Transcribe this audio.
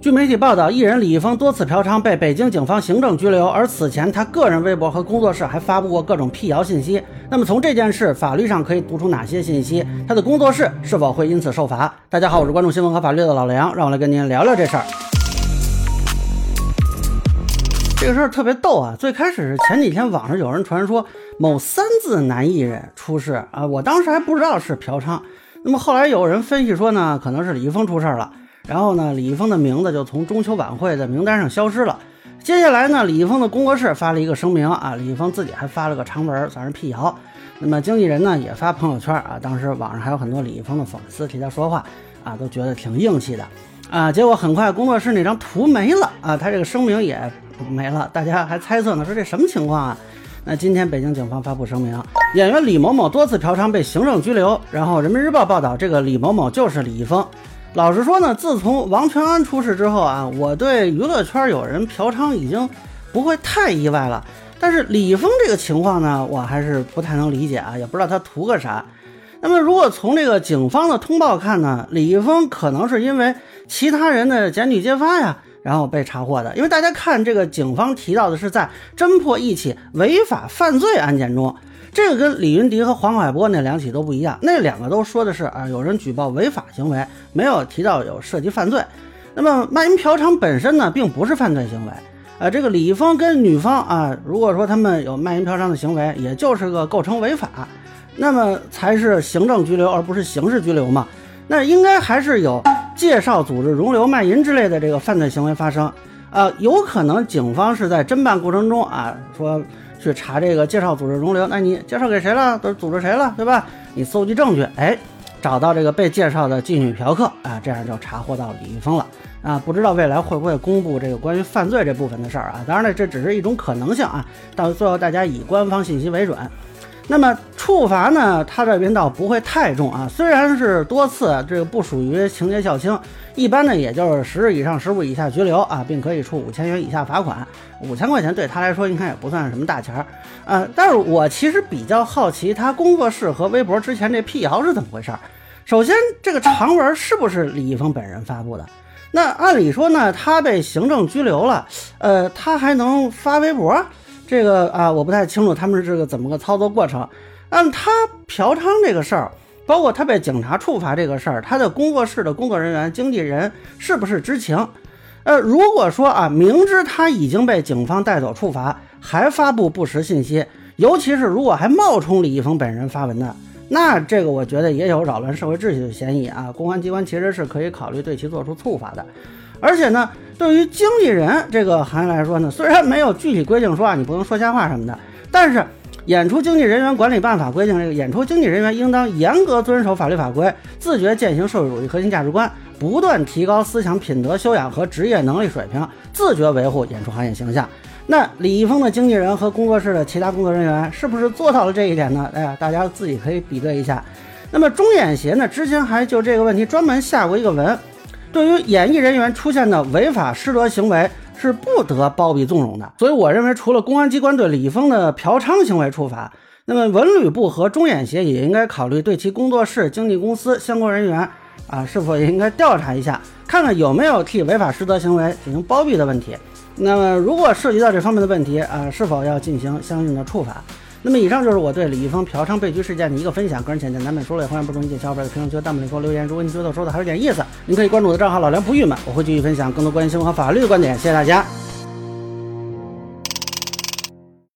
据媒体报道，艺人李易峰多次嫖娼被北京警方行政拘留，而此前他个人微博和工作室还发布过各种辟谣信息。那么从这件事法律上可以读出哪些信息？他的工作室是否会因此受罚？大家好，我是关注新闻和法律的老梁，让我来跟您聊聊这事儿。这个事儿特别逗啊！最开始是前几天网上有人传说某三字男艺人出事啊，我当时还不知道是嫖娼。那么后来有人分析说呢，可能是李易峰出事了。然后呢，李易峰的名字就从中秋晚会的名单上消失了。接下来呢，李易峰的工作室发了一个声明啊，李易峰自己还发了个长文，算是辟谣。那么经纪人呢也发朋友圈啊，当时网上还有很多李易峰的粉丝替他说话啊，都觉得挺硬气的啊。结果很快工作室那张图没了啊，他这个声明也没了，大家还猜测呢，说这什么情况啊？那今天北京警方发布声明，演员李某某多次嫖娼被行政拘留。然后人民日报报道，这个李某某就是李易峰。老实说呢，自从王全安出事之后啊，我对娱乐圈有人嫖娼已经不会太意外了。但是李易峰这个情况呢，我还是不太能理解啊，也不知道他图个啥。那么如果从这个警方的通报看呢，李易峰可能是因为其他人的检举揭发呀，然后被查获的。因为大家看这个警方提到的是在侦破一起违法犯罪案件中。这个跟李云迪和黄海波那两起都不一样，那两个都说的是啊，有人举报违法行为，没有提到有涉及犯罪。那么卖淫嫖娼本身呢，并不是犯罪行为。呃，这个李方跟女方啊，如果说他们有卖淫嫖娼的行为，也就是个构成违法，那么才是行政拘留，而不是刑事拘留嘛。那应该还是有介绍、组织、容留卖淫之类的这个犯罪行为发生。啊，有可能警方是在侦办过程中啊，说。去查这个介绍组织容留，那你介绍给谁了？都是组织谁了，对吧？你搜集证据，哎，找到这个被介绍的妓女嫖客啊，这样就查获到李易峰了啊。不知道未来会不会公布这个关于犯罪这部分的事儿啊？当然了，这只是一种可能性啊。到最后大家以官方信息为准。那么处罚呢？他这边倒不会太重啊，虽然是多次，这个不属于情节较轻，一般呢也就是十日以上十五以下拘留啊，并可以处五千元以下罚款。五千块钱对他来说应该也不算什么大钱儿啊。但是我其实比较好奇，他工作室和微博之前这辟谣是怎么回事？首先，这个长文是不是李易峰本人发布的？那按理说呢，他被行政拘留了，呃，他还能发微博？这个啊，我不太清楚他们是这个怎么个操作过程。按他嫖娼这个事儿，包括他被警察处罚这个事儿，他的工作室的工作人员、经纪人是不是知情？呃，如果说啊，明知他已经被警方带走处罚，还发布不实信息，尤其是如果还冒充李易峰本人发文的，那这个我觉得也有扰乱社会秩序的嫌疑啊。公安机关其实是可以考虑对其做出处罚的。而且呢，对于经纪人这个行业来说呢，虽然没有具体规定说啊你不能说瞎话什么的，但是《演出经纪人员管理办法》规定，这个演出经纪人员应当严格遵守法律法规，自觉践行社会主义核心价值观，不断提高思想品德修养和职业能力水平，自觉维护演出行业形象。那李易峰的经纪人和工作室的其他工作人员是不是做到了这一点呢？哎呀，大家自己可以比对一下。那么中演协呢，之前还就这个问题专门下过一个文。对于演艺人员出现的违法失德行为，是不得包庇纵容的。所以，我认为除了公安机关对李峰的嫖娼行为处罚，那么文旅部和中演协也应该考虑对其工作室、经纪公司相关人员啊，是否也应该调查一下，看看有没有替违法失德行为进行包庇的问题。那么，如果涉及到这方面的问题啊，是否要进行相应的处罚？那么以上就是我对李易峰嫖娼被拘事件的一个分享，个人浅见难免说了，欢迎不同意见小伙伴在评论区、弹幕里给我留言。如果你觉得我说的还有点意思，您可以关注我的账号老梁不郁闷，我会继续分享更多关于新闻和法律的观点。谢谢大家。